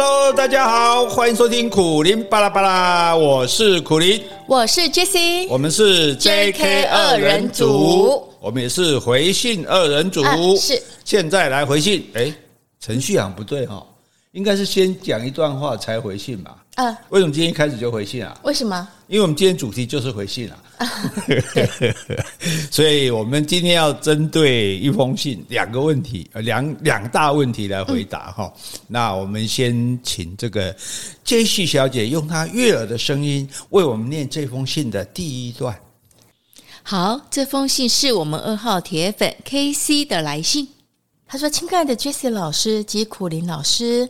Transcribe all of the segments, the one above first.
Hello，大家好，欢迎收听苦林巴拉巴拉，我是苦林，我是 Jessie，我们是 JK 二人组，我们也是回信二人组，啊、是。现在来回信，哎，程序好像不对哈、哦，应该是先讲一段话才回信吧。啊，为什么今天一开始就回信啊？为什么？因为我们今天主题就是回信啊。所以我们今天要针对一封信两个问题，呃，两两大问题来回答哈。嗯、那我们先请这个 Jessie 小姐用她悦耳的声音为我们念这封信的第一段。好，这封信是我们二号铁粉 KC 的来信。他说：“亲爱的 Jessie 老师及苦林老师，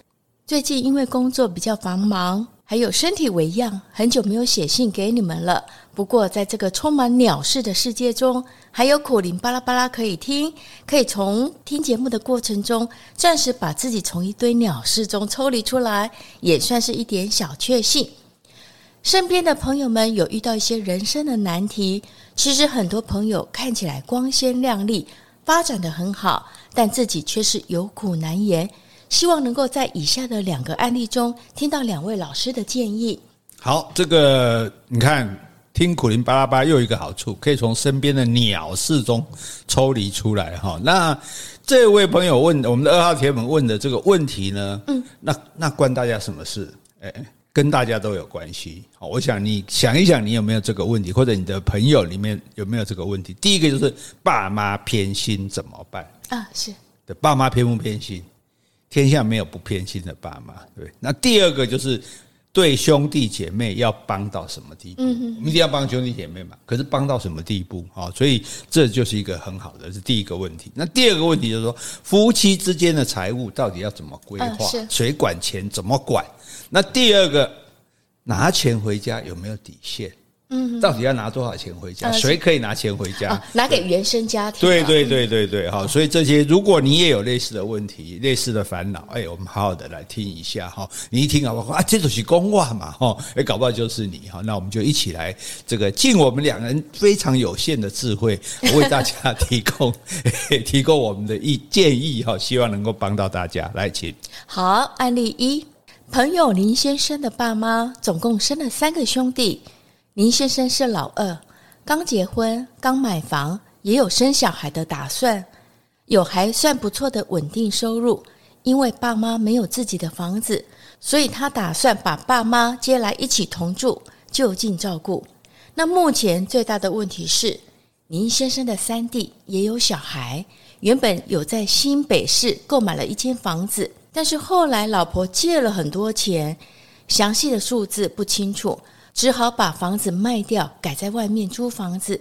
最近因为工作比较繁忙。”还有身体为恙，很久没有写信给你们了。不过，在这个充满鸟事的世界中，还有苦灵巴拉巴拉可以听，可以从听节目的过程中，暂时把自己从一堆鸟事中抽离出来，也算是一点小确幸。身边的朋友们有遇到一些人生的难题，其实很多朋友看起来光鲜亮丽，发展得很好，但自己却是有苦难言。希望能够在以下的两个案例中听到两位老师的建议。好，这个你看，听苦林巴拉巴又有一个好处，可以从身边的鸟事中抽离出来哈。那这位朋友问我们的二号铁粉问的这个问题呢，嗯，那那关大家什么事？哎，跟大家都有关系。好，我想你想一想，你有没有这个问题，或者你的朋友里面有没有这个问题？第一个就是爸妈偏心怎么办？啊，是的，爸妈偏不偏心？天下没有不偏心的爸妈，对。那第二个就是对兄弟姐妹要帮到什么地步？嗯，我们一定要帮兄弟姐妹嘛。可是帮到什么地步？啊，所以这就是一个很好的，是第一个问题。那第二个问题就是说，夫妻之间的财务到底要怎么规划？谁管钱？怎么管？那第二个，拿钱回家有没有底线？嗯，到底要拿多少钱回家？谁可以拿钱回家？拿给原生家庭。对对对对对，好，所以这些，如果你也有类似的问题、类似的烦恼，哎，我们好好的来听一下哈。你一听好不好？啊，这就是公话嘛，哈，哎，搞不好就是你哈。那我们就一起来这个尽我们两人非常有限的智慧，为大家提供提供我们的意建议哈，希望能够帮到大家。来，请。好，案例一，朋友林先生的爸妈总共生了三个兄弟。林先生是老二，刚结婚，刚买房，也有生小孩的打算，有还算不错的稳定收入。因为爸妈没有自己的房子，所以他打算把爸妈接来一起同住，就近照顾。那目前最大的问题是，林先生的三弟也有小孩，原本有在新北市购买了一间房子，但是后来老婆借了很多钱，详细的数字不清楚。只好把房子卖掉，改在外面租房子。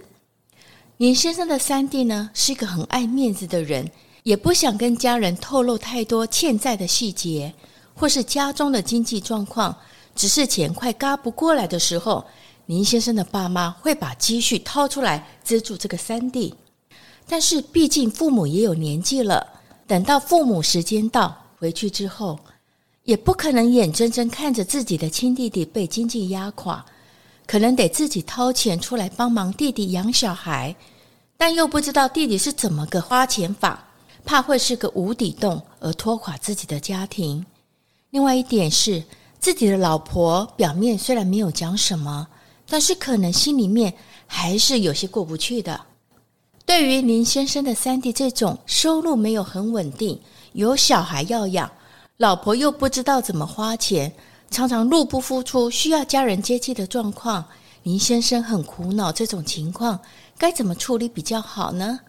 林先生的三弟呢，是一个很爱面子的人，也不想跟家人透露太多欠债的细节，或是家中的经济状况。只是钱快嘎不过来的时候，林先生的爸妈会把积蓄掏出来资助这个三弟。但是毕竟父母也有年纪了，等到父母时间到回去之后，也不可能眼睁睁看着自己的亲弟弟被经济压垮，可能得自己掏钱出来帮忙弟弟养小孩，但又不知道弟弟是怎么个花钱法，怕会是个无底洞而拖垮自己的家庭。另外一点是，自己的老婆表面虽然没有讲什么，但是可能心里面还是有些过不去的。对于林先生的三弟这种收入没有很稳定，有小孩要养。老婆又不知道怎么花钱，常常入不敷出，需要家人接济的状况，林先生很苦恼。这种情况该怎么处理比较好呢？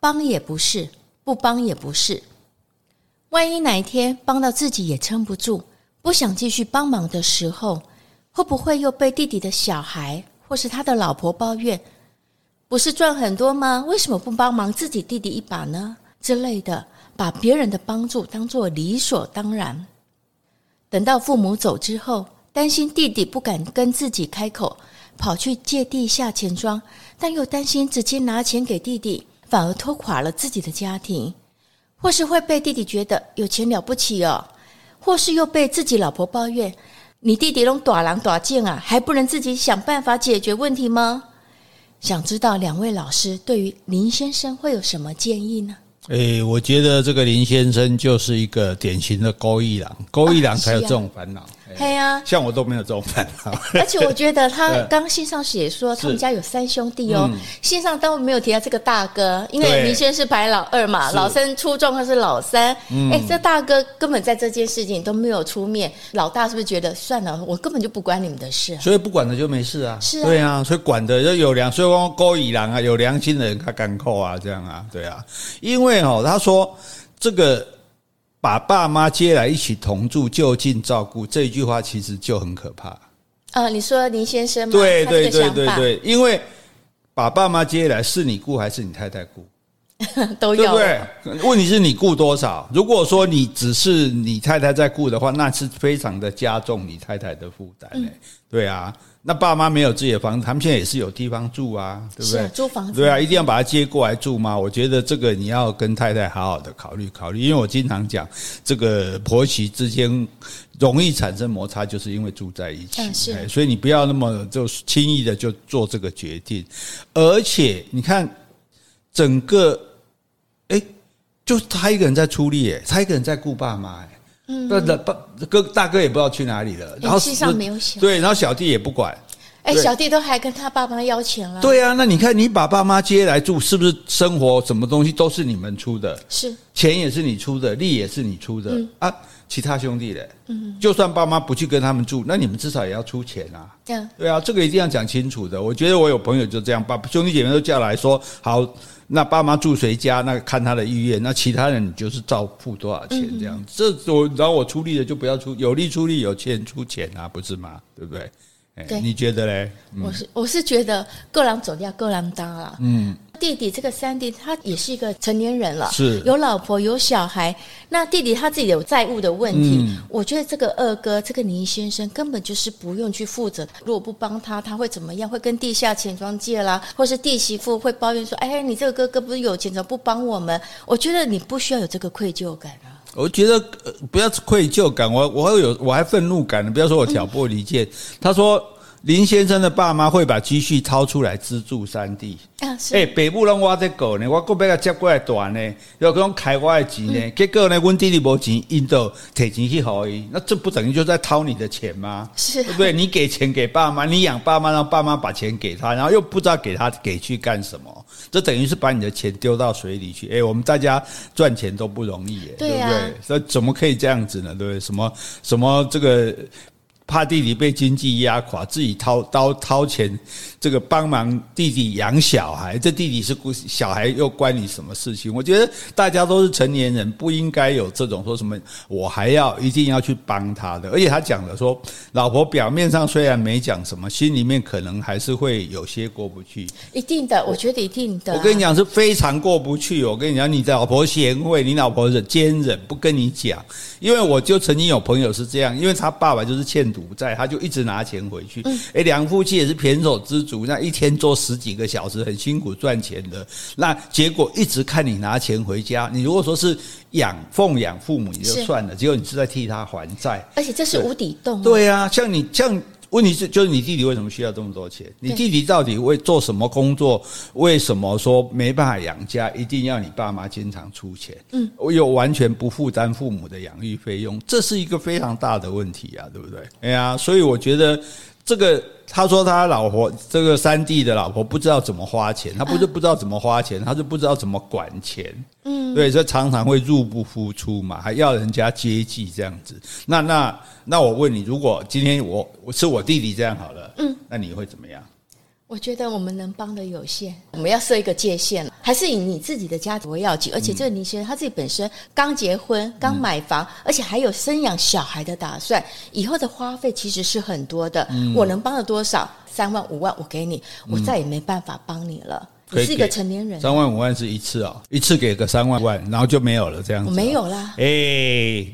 帮也不是，不帮也不是。万一哪一天帮到自己也撑不住，不想继续帮忙的时候，会不会又被弟弟的小孩或是他的老婆抱怨？不是赚很多吗？为什么不帮忙自己弟弟一把呢？之类的。把别人的帮助当作理所当然，等到父母走之后，担心弟弟不敢跟自己开口，跑去借地下钱庄，但又担心直接拿钱给弟弟，反而拖垮了自己的家庭，或是会被弟弟觉得有钱了不起哦，或是又被自己老婆抱怨：“你弟弟拢大人大种啊，还不能自己想办法解决问题吗？”想知道两位老师对于林先生会有什么建议呢？诶，我觉得这个林先生就是一个典型的勾一郎，勾一郎才有这种烦恼。对呀，像我都没有这种烦恼。而且我觉得他 刚信上写说他们家有三兄弟哦，信上都没有提到这个大哥，因为明轩是排老二嘛，老三出状况是老三。哎，这大哥根本在这件事情都没有出面，老大是不是觉得算了，我根本就不管你们的事，所以不管了就没事啊？是啊，对啊，所以管的就有良，所以说孤儿郎啊，有良心的人他敢扣啊，这样啊，对啊，因为哦，他说这个。把爸妈接来一起同住，就近照顾，这一句话其实就很可怕。呃，你说林先生吗？对对对对对，因为把爸妈接来是你顾还是你太太顾？都有，对不对？问题是你雇多少？如果说你只是你太太在雇的话，那是非常的加重你太太的负担。嗯，对啊。那爸妈没有自己的房子，他们现在也是有地方住啊，对不对？租房子，对啊，一定要把他接过来住吗？我觉得这个你要跟太太好好的考虑考虑，因为我经常讲，这个婆媳之间容易产生摩擦，就是因为住在一起。嗯，是。所以你不要那么就轻易的就做这个决定，而且你看整个，哎，就他一个人在出力，哎，他一个人在顾爸妈，哎。嗯，那爸哥大哥也不知道去哪里了，然后实上没有小对，然后小弟也不管，哎，小弟都还跟他爸妈要钱了。对啊，那你看你把爸妈接来住，是不是生活什么东西都是你们出的？是，钱也是你出的，力也是你出的啊。其他兄弟嘞，嗯，就算爸妈不去跟他们住，那你们至少也要出钱啊。对啊，对啊，这个一定要讲清楚的。我觉得我有朋友就这样，把兄弟姐妹都叫来说好。那爸妈住谁家？那看他的意愿。那其他人你就是照付多少钱这样子。这我然后我出力的就不要出，有力出力，有钱出钱啊，不是吗？对不对？对，你觉得嘞？我是我是觉得各人走掉各人当啦。嗯。弟弟这个三弟，他也是一个成年人了，是有老婆有小孩。那弟弟他自己有债务的问题，嗯、我觉得这个二哥这个倪先生根本就是不用去负责。如果不帮他，他会怎么样？会跟地下钱庄借啦，或是弟媳妇会抱怨说：“哎，你这个哥哥不是有钱，怎么不帮我们？”我觉得你不需要有这个愧疚感啊。我觉得不要愧疚感，我我还有我还愤怒感呢。不要说我挑拨离间，嗯、他说。林先生的爸妈会把积蓄掏出来资助三弟。啊，是。哎，北部人我在搞呢，我过边个接过来短呢，要讲开我的钱呢。嗯、结果呢，阮弟弟没钱，印度提钱去好伊，那这不等于就在掏你的钱吗？是、啊，对不对？你给钱给爸妈，你养爸妈，让爸妈把钱给他，然后又不知道给他给去干什么，这等于是把你的钱丢到水里去。哎，我们大家赚钱都不容易耶，对，啊、对不对？所以怎么可以这样子呢？对不对？什么什么这个？怕弟弟被经济压垮，自己掏刀掏钱，这个帮忙弟弟养小孩。这弟弟是小孩，又关你什么事情？我觉得大家都是成年人，不应该有这种说什么我还要一定要去帮他的。而且他讲了说，老婆表面上虽然没讲什么，心里面可能还是会有些过不去。一定的，我觉得一定的。我跟你讲是非常过不去。我跟你讲，你的老婆贤惠，你老婆是坚忍，不跟你讲。因为我就曾经有朋友是这样，因为他爸爸就是欠。赌债，他就一直拿钱回去。哎，两夫妻也是胼手知足，那一天做十几个小时，很辛苦赚钱的。那结果一直看你拿钱回家。你如果说是养奉养父母也就算了，结果你是在替他还债，而且这是无底洞。对啊，像你像。问题是，就是你弟弟为什么需要这么多钱？你弟弟到底为做什么工作？为什么说没办法养家，一定要你爸妈经常出钱？嗯，我又完全不负担父母的养育费用，这是一个非常大的问题啊，对不对？哎呀，所以我觉得这个。他说他老婆这个三弟的老婆不知道怎么花钱，他不是不知道怎么花钱，他是不知道怎么管钱。嗯，对，所以常常会入不敷出嘛，还要人家接济这样子。那那那我问你，如果今天我我是我弟弟这样好了，嗯，那你会怎么样？我觉得我们能帮的有限，我们要设一个界限，还是以你自己的家庭为要紧。而且这个林先生他自己本身刚结婚，刚买房，而且还有生养小孩的打算，以后的花费其实是很多的。我能帮了多少？三万五万，我给你，我再也没办法帮你了。你是一个成年人，三万五万是一次哦，一次给个三万万，然后就没有了这样子。没有啦。哎，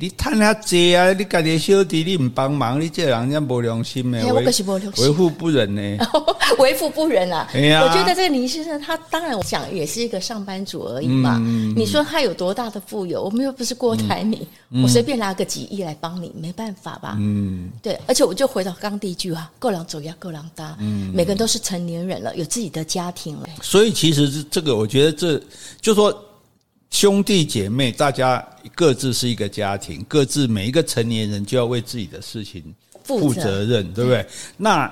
你贪他济啊！你家己小弟你唔帮忙，你这人家没良心的，为为富不仁呢？为富不仁啊！我觉得这个林先生他当然我想也是一个上班族而已嘛。你说他有多大的富有？我们又不是郭台铭，我随便拿个几亿来帮你，没办法吧？嗯，对。而且我就回到刚第一句话：够狼走呀，够狼搭。嗯，每个人都是成年人了，有自己的家庭了，所以。其实是这个，我觉得这就说兄弟姐妹，大家各自是一个家庭，各自每一个成年人就要为自己的事情负责任，对不对？那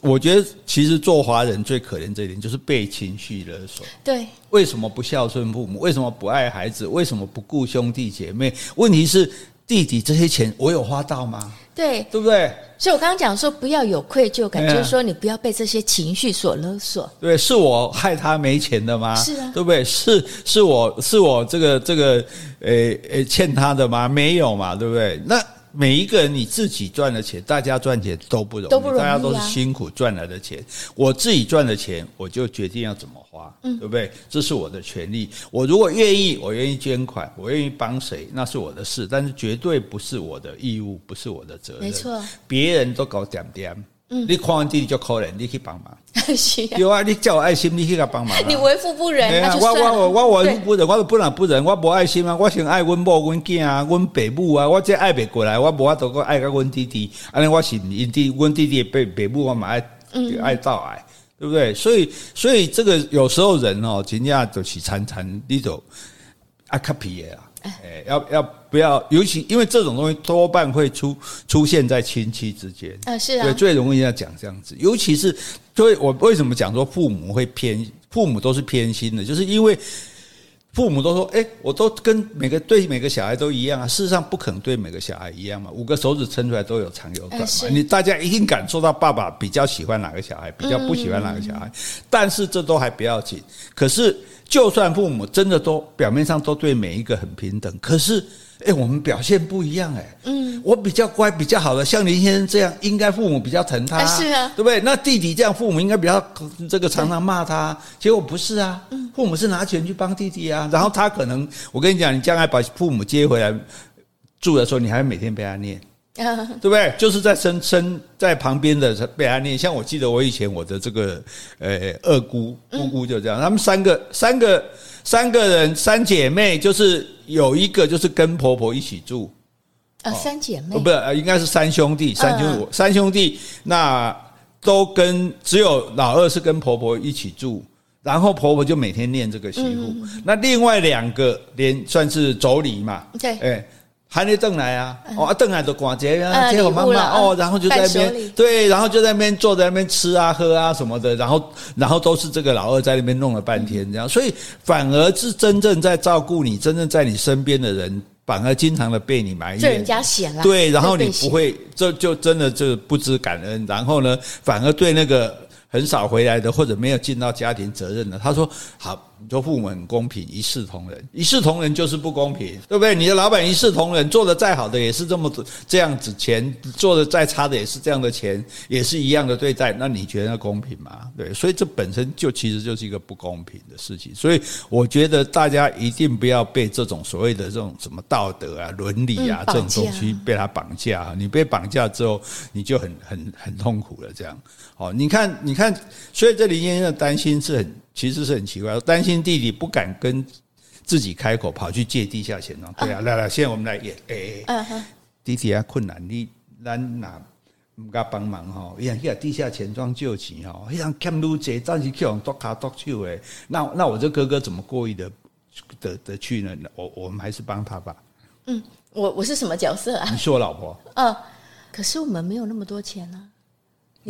我觉得，其实做华人最可怜这一点就是被情绪勒索。对，为什么不孝顺父母？为什么不爱孩子？为什么不顾兄弟姐妹？问题是。弟弟这些钱我有花到吗？对，对不对？所以我刚刚讲说不要有愧疚感，就是说你不要被这些情绪所勒索。对，是我害他没钱的吗？是啊，对不对？是是我是我这个这个诶诶欠他的吗？没有嘛，对不对？那。每一个人你自己赚的钱，大家赚钱都不容易，都不容易啊，大家都是辛苦赚来的钱。我自己赚的钱，我就决定要怎么花，嗯，对不对？这是我的权利。我如果愿意，我愿意捐款，我愿意帮谁，那是我的事，但是绝对不是我的义务，不是我的责任。没错，别人都搞点点。嗯，你看完弟弟就可怜，你去帮忙。是啊，有啊，你叫我爱心，你去给他帮忙。你为富不仁，啊、我我我我为富不仁，我都不能不仁，我无爱心啊！我先爱阮某、阮囝啊、阮爸母啊，我这爱袂过来，我无法度个爱个阮弟弟。安尼我是因弟，阮弟弟爸爸母我嘛爱爱到爱，对不对？所以所以这个有时候人哦，真正就是惨惨，你就爱卡皮的啊。哎，要要不要？尤其因为这种东西多半会出出现在亲戚之间啊，是啊，对，最容易要讲这样子。尤其是，所以我为什么讲说父母会偏，父母都是偏心的，就是因为父母都说，哎，我都跟每个对每个小孩都一样啊。事实上不可能对每个小孩一样嘛，五个手指撑出来都有长有短嘛。你大家一定感受到爸爸比较喜欢哪个小孩，比较不喜欢哪个小孩，但是这都还不要紧。可是。就算父母真的都表面上都对每一个很平等，可是，哎，我们表现不一样，哎，嗯，我比较乖，比较好的，像林先生这样，应该父母比较疼他，是啊，对不对？那弟弟这样，父母应该比较这个常常骂他，结果不是啊，父母是拿钱去帮弟弟啊，然后他可能，我跟你讲，你将来把父母接回来住的时候，你还会每天被他念。对不对？就是在生生在旁边的被他念，像我记得我以前我的这个呃二姑姑姑就这样，他们三个三个三个人三姐妹，就是有一个就是跟婆婆一起住。啊，三姐妹。不是，应该是三兄弟，三兄弟三兄弟，那都跟只有老二是跟婆婆一起住，然后婆婆就每天念这个媳妇，那另外两个连算是妯娌嘛，对，哎。还没邓来啊！哦，邓来的寡姐啊，接我妈妈哦，然后就在那边对，然后就在那边坐在那边吃啊喝啊什么的，然后然后都是这个老二在那边弄了半天这样，所以反而是真正在照顾你、真正在你身边的人，反而经常的被你埋怨，这人家嫌了，对，然后你不会，这就真的就不知感恩，然后呢，反而对那个很少回来的或者没有尽到家庭责任的，他说好。你说父母很公平，一视同仁，一视同仁就是不公平，对不对？你的老板一视同仁，做的再好的也是这么这样子钱，做的再差的也是这样的钱，也是一样的对待，那你觉得公平吗？对，所以这本身就其实就是一个不公平的事情。所以我觉得大家一定不要被这种所谓的这种什么道德啊、伦理啊这种东西被他绑架。你被绑架之后，你就很很很痛苦了。这样，好，你看，你看，所以这林先生的担心是很。其实是很奇怪，担心弟弟不敢跟自己开口，跑去借地下钱庄。对啊，来来，现在我们来演。哎，弟弟啊，困难，你咱哪唔敢帮忙哈？哎呀，去地下钱庄借钱哈，非常欠路借，暂时去用剁卡剁手诶。那那我这哥哥怎么过意的的的去呢？我我们还是帮他吧。嗯，我我是什么角色啊？你是我老婆。嗯，可是我们没有那么多钱呢。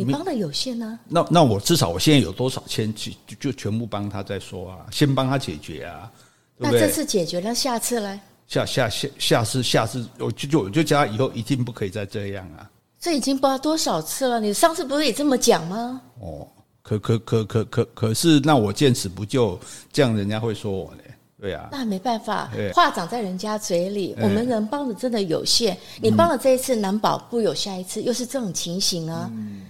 你帮的有限呢？那那我至少我现在有多少钱去就，就全部帮他再说啊，先帮他解决啊，对对？那这次解决了，下次呢？下下下下次下次我就就我就叫他以后一定不可以再这样啊！这已经不知道多少次了，你上次不是也这么讲吗？哦，可可可可可可是那我见死不救，这样人家会说我呢？对啊，那没办法，话长在人家嘴里，我们能帮的真的有限。你帮了这一次，难保不有下一次，又是这种情形啊。嗯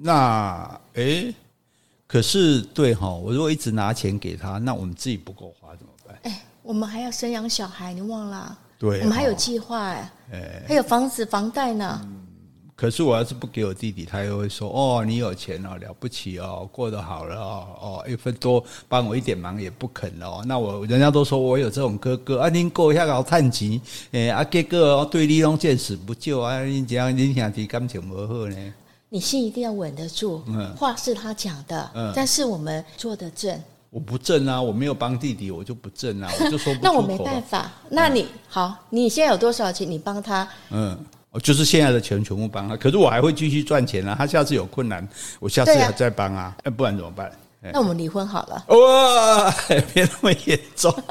那诶，可是对哈，我如果一直拿钱给他，那我们自己不够花怎么办？哎，我们还要生养小孩，你忘了？对，我们还有计划哎，还有房子房贷呢。嗯，可是我要是不给我弟弟，他又会说：“哦，你有钱哦，了不起哦，过得好了哦，哦，一分多帮我一点忙也不肯哦。”那我人家都说我有这种哥哥啊，您过一下搞叹气，哎，啊，哥哥对你拢见死不救啊，你这样你兄弟感情不好呢？你心一定要稳得住，话是他讲的，但是我们做得正，我不正啊，我没有帮弟弟，我就不正啊，我就说不。那我没办法。那你、嗯、好，你现在有多少钱？你帮他。嗯，我就是现在的钱全部帮他。可是我还会继续赚钱啊。他下次有困难，我下次还再帮啊。啊不然怎么办？那我们离婚好了。哇，别那么严重。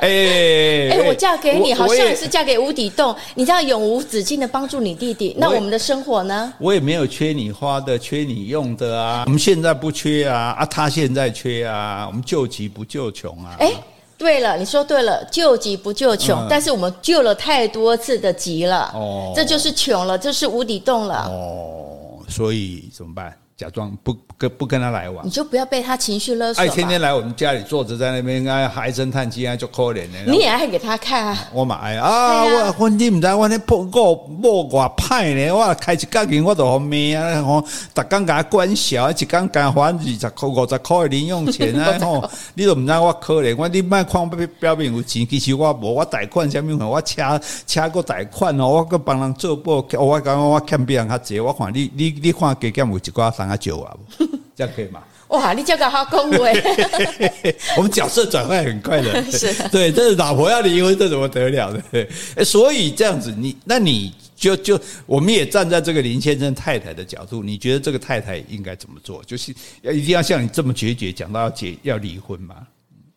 哎哎，我嫁给你，好像是嫁给无底洞。你这样永无止境的帮助你弟弟，那我们的生活呢？我也没有缺你花的，缺你用的啊。我们现在不缺啊，啊，他现在缺啊。我们救急不救穷啊。哎，对了，你说对了，救急不救穷，但是我们救了太多次的急了，哦，这就是穷了，这是无底洞了。哦，所以怎么办？假装不跟不跟他来往，你就不要被他情绪勒索。哎，天天来我们家里坐着在那边，哎，唉声叹气啊，就可怜的。你也爱给他看啊？我嘛爱啊！我我你唔知我那破个莫挂派呢？我开一家店我都好命啊！吼，逐工给他管小，一工给他还二十块五十块的零用钱啊！吼，你都唔知我可怜，我你卖看表表面有钱，其实我无，我贷款啥物我车车个贷款哦，我个帮人做保，我感觉我欠别人较济，我看你你你看加减有一寡三。酒啊，这样可以吗？哇，你这个好恭维！我们角色转换很快的，是对。这是老婆要离婚，这怎么得了的？哎，所以这样子，你那你就就我们也站在这个林先生太太的角度，你觉得这个太太应该怎么做？就是要一定要像你这么决绝，讲到要结要离婚吗？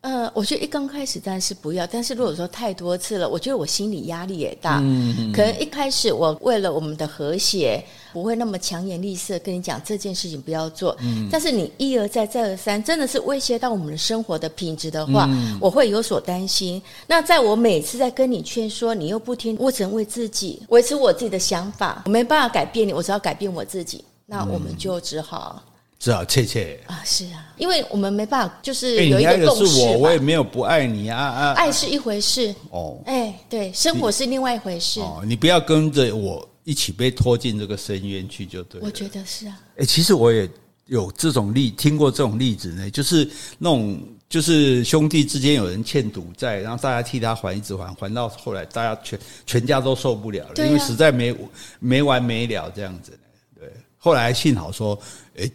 呃，我觉得一刚开始当然是不要，但是如果说太多次了，我觉得我心理压力也大。嗯嗯。可能一开始我为了我们的和谐，不会那么强颜厉色跟你讲这件事情不要做。嗯。但是你一而再再而三，真的是威胁到我们的生活的品质的话，嗯、我会有所担心。那在我每次在跟你劝说，你又不听，我只能为自己维持我自己的想法，我没办法改变你，我只要改变我自己。那我们就只好。只好切切啊，是啊，因为我们没办法，就是有一个共识。是我，我也没有不爱你啊啊！爱是一回事哦，哎，对，生活是另外一回事哦。你不要跟着我一起被拖进这个深渊去，就对。我觉得是啊。哎，其实我也有这种例，听过这种例子呢，就是那种就是兄弟之间有人欠赌债，然后大家替他还，一直还，还到后来大家全全家都受不了了，啊、因为实在没没完没了这样子。对，后来幸好说，哎。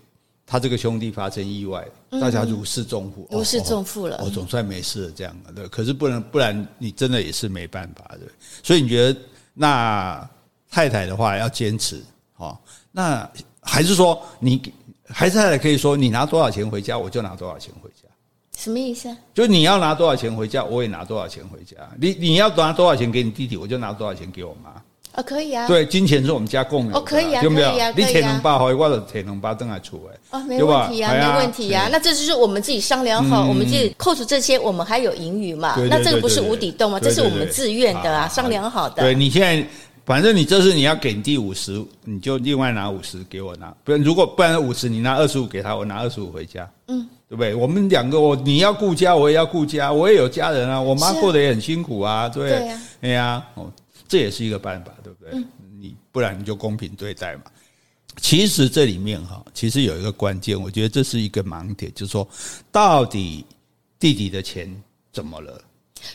他这个兄弟发生意外，大家如释重负，如释重负了。我总算没事了，这样对。可是不能，不然你真的也是没办法的。所以你觉得，那太太的话要坚持，哦，那还是说你还是太太可以说，你拿多少钱回家，我就拿多少钱回家。什么意思啊？就你要拿多少钱回家，我也拿多少钱回家。你你要拿多少钱给你弟弟，我就拿多少钱给我妈。哦，可以啊。对，金钱是我们家共有的。哦，可以啊，有没有？可以啊，你铁能包好，我的铁能包等下出来。哦，没问题啊，没问题啊。那这就是我们自己商量好，我们自己扣除这些，我们还有盈余嘛？那这个不是无底洞吗？这是我们自愿的啊，商量好的。对，你现在，反正你这次你要给你弟五十，你就另外拿五十给我拿。不然，如果不然五十，你拿二十五给他，我拿二十五回家。嗯，对不对？我们两个，我你要顾家，我也要顾家，我也有家人啊。我妈过得也很辛苦啊，对。对呀，哎呀，哦，这也是一个办法，对不对？你不然你就公平对待嘛。其实这里面哈，其实有一个关键，我觉得这是一个盲点，就是说，到底弟弟的钱怎么了？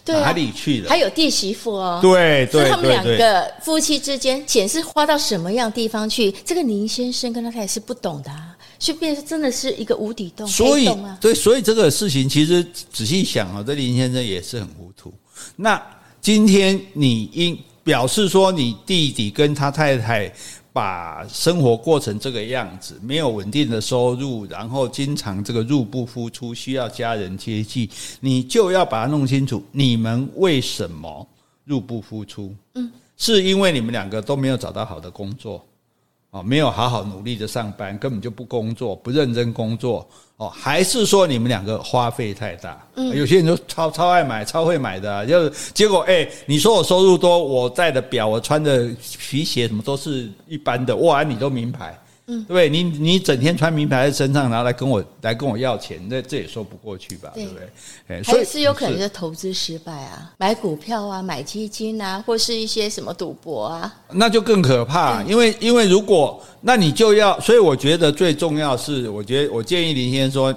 对啊，哪里去了？还有弟媳妇哦，对对，他们两个夫妻之间钱是花到什么样地方去？这个林先生跟他太太是不懂的啊，就变成真的是一个无底洞。所以对，所以这个事情其实仔细想啊，这林先生也是很糊涂。那今天你应。表示说，你弟弟跟他太太把生活过成这个样子，没有稳定的收入，然后经常这个入不敷出，需要家人接济，你就要把它弄清楚，你们为什么入不敷出？嗯，是因为你们两个都没有找到好的工作。哦，没有好好努力的上班，根本就不工作，不认真工作。哦，还是说你们两个花费太大？嗯，有些人就超超爱买，超会买的，就是结果，哎，你说我收入多，我戴的表，我穿的皮鞋，什么都是一般的，哇，你都名牌。嗯，对，你你整天穿名牌在身上，然后来跟我来跟我要钱，那这也说不过去吧？对，对不对？所以还是有可能是投资失败啊，买股票啊，买基金啊，或是一些什么赌博啊，那就更可怕。因为因为如果那你就要，所以我觉得最重要是，我觉得我建议林先生说，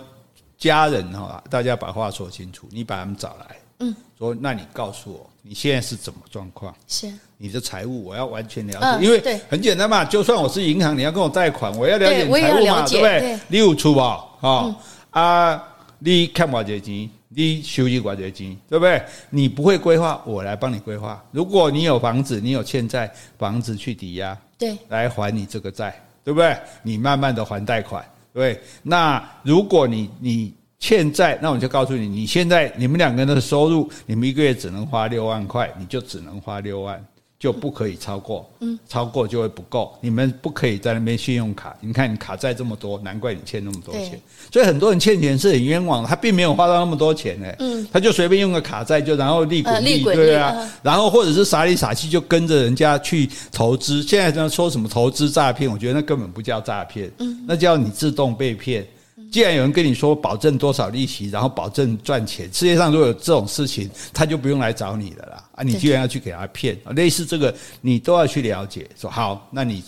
家人哈，大家把话说清楚，你把他们找来，嗯，说那你告诉我。你现在是怎么状况？是你的财务，我要完全了解，嗯、因为很简单嘛。就算我是银行，你要跟我贷款，我要了解你财务嘛，对，对不对？你有出吧？啊、嗯、啊你看我这钱，你收益我这钱，对不对？你不会规划，我来帮你规划。如果你有房子，你有欠债，房子去抵押，对，来还你这个债，对不对？你慢慢的还贷款，对。那如果你你欠债，那我就告诉你，你现在你们两个人的收入，你们一个月只能花六万块，你就只能花六万。就不可以超过，嗯，超过就会不够。你们不可以在那边信用卡，你看你卡债这么多，难怪你欠那么多钱。所以很多人欠钱是很冤枉的，他并没有花到那么多钱呢，嗯，他就随便用个卡债，就然后利滚利，对啊，然后或者是傻里傻气就跟着人家去投资。现在在说什么投资诈骗，我觉得那根本不叫诈骗，嗯，那叫你自动被骗。既然有人跟你说保证多少利息，然后保证赚钱，世界上如果有这种事情，他就不用来找你了啦。啊，你居然要去给他骗，类似这个你都要去了解。说好，那你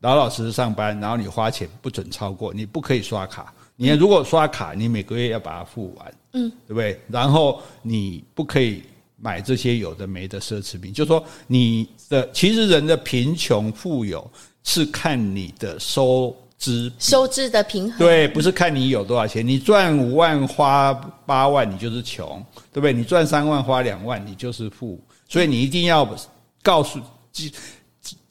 老老实实上班，然后你花钱不准超过，你不可以刷卡。你如果刷卡，你每个月要把它付完，嗯，对不对？然后你不可以买这些有的没的奢侈品。就是说你的其实人的贫穷富有是看你的收。支收支的平衡，对，不是看你有多少钱，你赚五万花八万，你就是穷，对不对？你赚三万花两万，你就是富，所以你一定要告诉。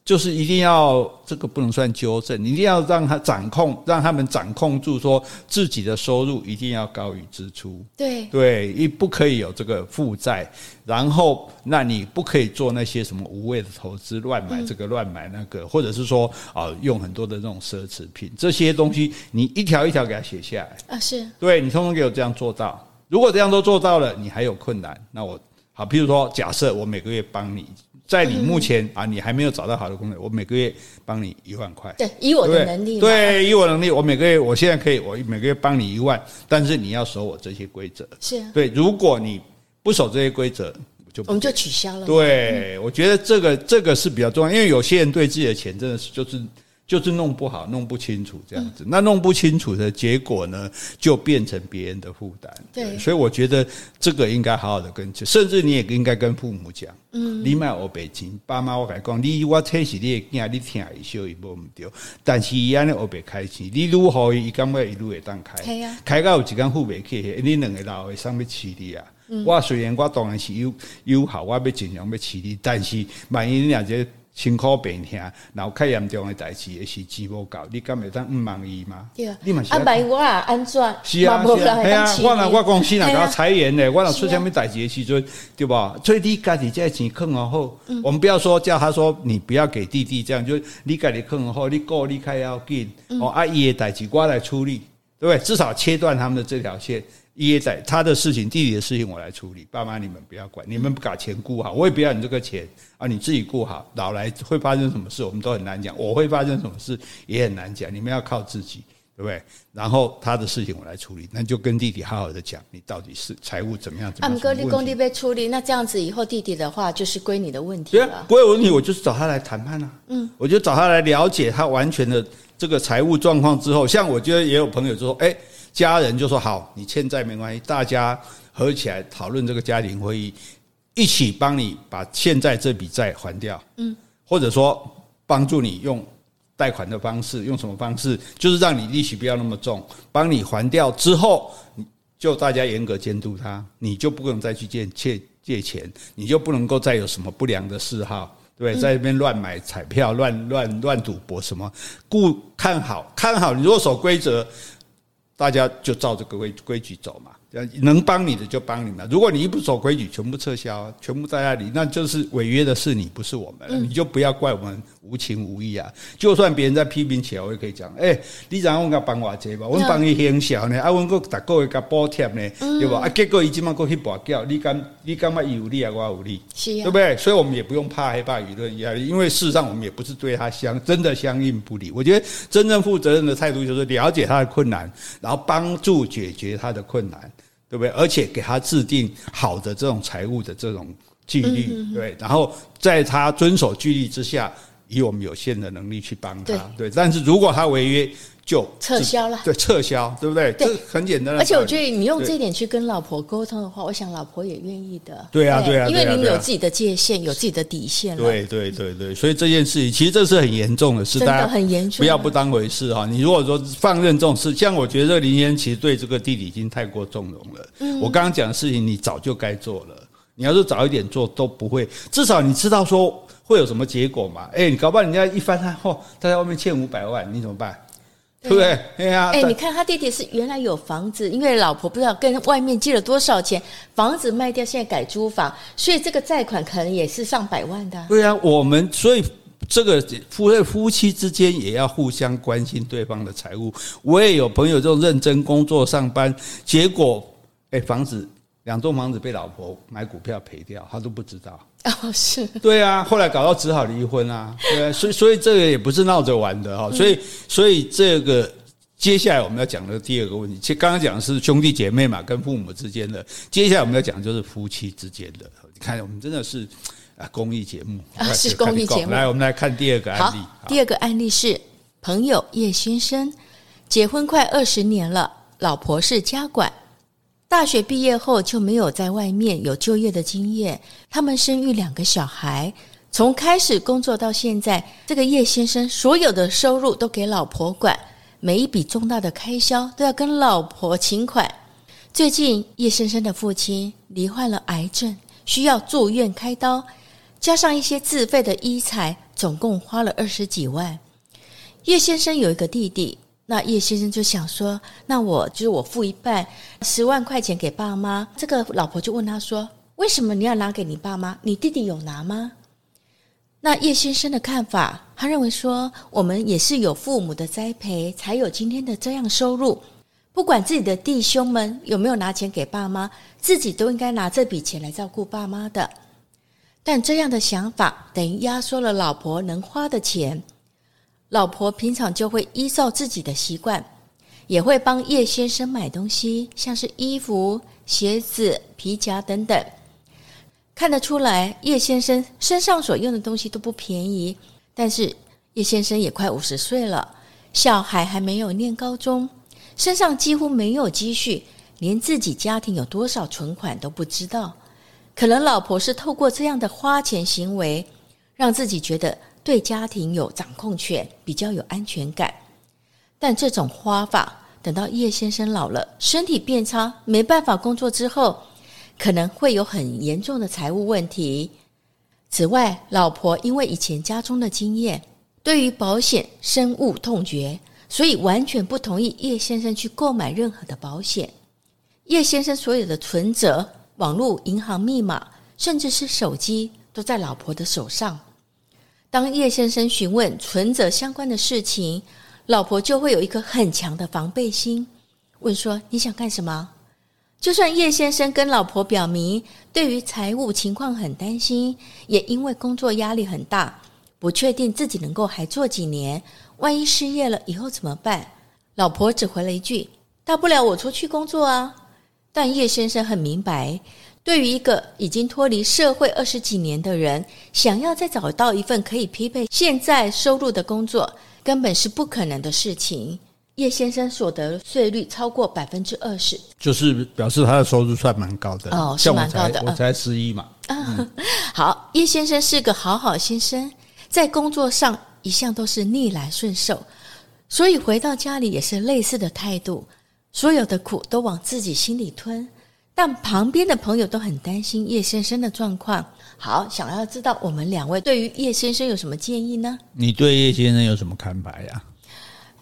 就是一定要这个不能算纠正，你一定要让他掌控，让他们掌控住，说自己的收入一定要高于支出。对对，一不可以有这个负债，然后那你不可以做那些什么无谓的投资，乱买这个乱买那个，或者是说啊用很多的这种奢侈品，这些东西你一条一条给他写下来啊，是对你通通给我这样做到。如果这样都做到了，你还有困难，那我好，譬如说假设我每个月帮你。在你目前啊，你还没有找到好的工作，我每个月帮你一万块。对，以我的能力。对，以我能力，我每个月，我现在可以，我每个月帮你一万，但是你要守我这些规则。是啊。对，如果你不守这些规则，就我们就取消了。对，我觉得这个这个是比较重要，因为有些人对自己的钱真的是就是。就是弄不好，弄不清楚这样子，那弄不清楚的结果呢，就变成别人的负担。对，所以我觉得这个应该好好的跟，甚至你也应该跟父母讲，嗯，你买我北京，爸妈我跟你讲，你我确实你的你听一笑一波唔对，但是伊安尼欧北开钱，你如何伊感觉一路会当开，开到有一间付不起，你两个老的上面起你啊。我虽然我当然是有有好，我要尽量要起你，但是万一你这。辛苦病痛，然后较严重的代志也是钱无够，你敢会当毋满意吗？对啊，你嘛是安排我啊，安怎？是啊，是啊，系啊，我若我公司若甲我裁员咧，我若出啥物代志的时阵，对吧？所以你家己这钱坑好，我们不要说叫他说你不要给弟弟这样，就你家己坑好，你过你开要紧哦，阿姨的代志我来处理，对不对？至少切断他们的这条线。爷爷在他的事情，弟弟的事情我来处理。爸妈你们不要管，你们不把钱顾好，我也不要你这个钱啊，你自己顾好。老来会发生什么事，我们都很难讲。我会发生什么事也很难讲，你们要靠自己，对不对？然后他的事情我来处理，那就跟弟弟好好的讲，你到底是财务怎么样？怎么样？哥，你工地被处理，那这样子以后弟弟的话就是归你的问题了。归我问题，我就是找他来谈判啊。嗯，我就找他来了解他完全的这个财务状况之后，像我觉得也有朋友就说，哎。家人就说好，你欠债没关系，大家合起来讨论这个家庭会议，一起帮你把欠债这笔债还掉。嗯，或者说帮助你用贷款的方式，用什么方式，就是让你利息不要那么重，帮你还掉之后，就大家严格监督他，你就不能再去借借借钱，你就不能够再有什么不良的嗜好，对？在那边乱买彩票、乱乱乱赌博什么，故看好看好，你如果守规则。大家就照这个规规矩走嘛。能帮你的就帮你们，如果你一不守规矩，全部撤销，全部在那里，那就是违约的是你，不是我们，你就不要怪我们无情无义啊！就算别人在批评起来，我也可以讲，哎，你让我给帮我这吧，我帮你行小呢，啊，我个大个月给补贴呢，对吧？啊，结果伊今晚过去跋掉，你敢你敢嘛有利啊？我有利，对不对？所以我们也不用怕害怕舆论压力，因为事实上我们也不是对他相真的相应不理。我觉得真正负责任的态度就是了解他的困难，然后帮助解决他的困难。对不对？而且给他制定好的这种财务的这种纪律，对，然后在他遵守纪律之下，以我们有限的能力去帮他，对。但是如果他违约，就撤销了，对，撤销，对不对？对，这很简单。而且我觉得你用这一点去跟老婆沟通的话，我想老婆也愿意的。对啊，对啊，因为你们有自己的界限，有自己的底线。对对对对，所以这件事情其实这是很严重的事，真的很严重，不要不当回事哈。你如果说放任这种事，像我觉得林先生其实对这个弟弟已经太过纵容了。嗯，我刚刚讲的事情，你早就该做了。你要是早一点做，都不会。至少你知道说会有什么结果嘛？哎，你搞不好人家一翻他，嚯，他在外面欠五百万，你怎么办？对不对？哎呀，哎，你看他弟弟是原来有房子，因为老婆不知道跟外面借了多少钱，房子卖掉，现在改租房，所以这个贷款可能也是上百万的。对啊，我们所以这个夫夫妻之间也要互相关心对方的财务。我也有朋友这种认真工作上班，结果哎，房子两栋房子被老婆买股票赔掉，他都不知道。哦，是对啊，后来搞到只好离婚啊，对啊，所以所以这个也不是闹着玩的哈，所以所以这个接下来我们要讲的第二个问题，其实刚刚讲的是兄弟姐妹嘛，跟父母之间的，接下来我们要讲的就是夫妻之间的。你看，我们真的是啊，公益节目啊，是公益节目。来，我们来看第二个案例。第二个案例是朋友叶先生，结婚快二十年了，老婆是家管。大学毕业后就没有在外面有就业的经验，他们生育两个小孩，从开始工作到现在，这个叶先生所有的收入都给老婆管，每一笔重大的开销都要跟老婆请款。最近叶先生的父亲罹患了癌症，需要住院开刀，加上一些自费的医材，总共花了二十几万。叶先生有一个弟弟。那叶先生就想说：“那我就是我付一半十万块钱给爸妈。”这个老婆就问他说：“为什么你要拿给你爸妈？你弟弟有拿吗？”那叶先生的看法，他认为说：“我们也是有父母的栽培，才有今天的这样收入。不管自己的弟兄们有没有拿钱给爸妈，自己都应该拿这笔钱来照顾爸妈的。但这样的想法等于压缩了老婆能花的钱。”老婆平常就会依照自己的习惯，也会帮叶先生买东西，像是衣服、鞋子、皮夹等等。看得出来，叶先生身上所用的东西都不便宜。但是叶先生也快五十岁了，小孩还没有念高中，身上几乎没有积蓄，连自己家庭有多少存款都不知道。可能老婆是透过这样的花钱行为，让自己觉得。对家庭有掌控权，比较有安全感。但这种花法，等到叶先生老了，身体变差，没办法工作之后，可能会有很严重的财务问题。此外，老婆因为以前家中的经验，对于保险深恶痛绝，所以完全不同意叶先生去购买任何的保险。叶先生所有的存折、网络银行密码，甚至是手机，都在老婆的手上。当叶先生询问存折相关的事情，老婆就会有一颗很强的防备心，问说：“你想干什么？”就算叶先生跟老婆表明对于财务情况很担心，也因为工作压力很大，不确定自己能够还做几年，万一失业了以后怎么办？老婆只回了一句：“大不了我出去工作啊。”但叶先生很明白。对于一个已经脱离社会二十几年的人，想要再找到一份可以匹配现在收入的工作，根本是不可能的事情。叶先生所得税率超过百分之二十，就是表示他的收入算蛮高的哦，是蛮高的。我才十一嘛。嗯、好，叶先生是个好好先生，在工作上一向都是逆来顺受，所以回到家里也是类似的态度，所有的苦都往自己心里吞。但旁边的朋友都很担心叶先生的状况。好，想要知道我们两位对于叶先生有什么建议呢？你对叶先生有什么看法呀？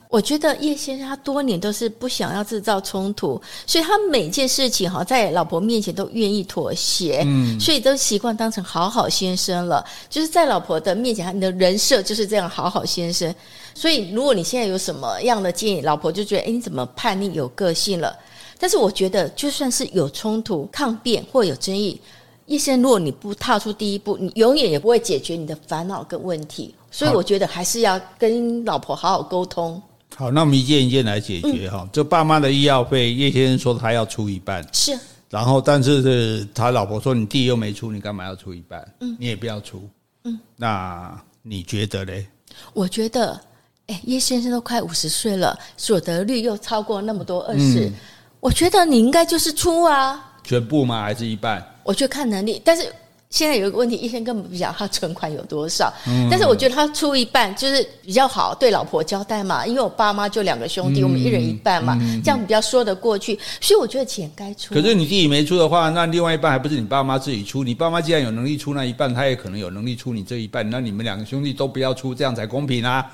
我觉得叶先生他多年都是不想要制造冲突，所以他每件事情哈在老婆面前都愿意妥协，嗯，所以都习惯当成好好先生了。就是在老婆的面前，你的人设就是这样好好先生。所以如果你现在有什么样的建议，老婆就觉得诶，你怎么叛逆有个性了？但是我觉得，就算是有冲突、抗辩或有争议，叶先生，如果你不踏出第一步，你永远也不会解决你的烦恼跟问题。所以我觉得还是要跟老婆好好沟通。好，那我们一件一件来解决哈。这、嗯、爸妈的医药费，叶先生说他要出一半，是。然后，但是是他老婆说，你弟又没出，你干嘛要出一半？嗯，你也不要出。嗯，那你觉得嘞？我觉得哎，叶先生都快五十岁了，所得率又超过那么多二十，嗯，我觉得你应该就是出啊，全部吗？还是一半？我就看能力，但是。现在有一个问题，医生根本不晓得他存款有多少，嗯，但是我觉得他出一半就是比较好，对老婆交代嘛。因为我爸妈就两个兄弟，嗯，我们一人一半嘛，嗯，这样比较说得过去。所以我觉得钱该出。可是你自己没出的话，那另外一半还不是你爸妈自己出？你爸妈既然有能力出那一半，他也可能有能力出你这一半，那你们两个兄弟都不要出，这样才公平啊。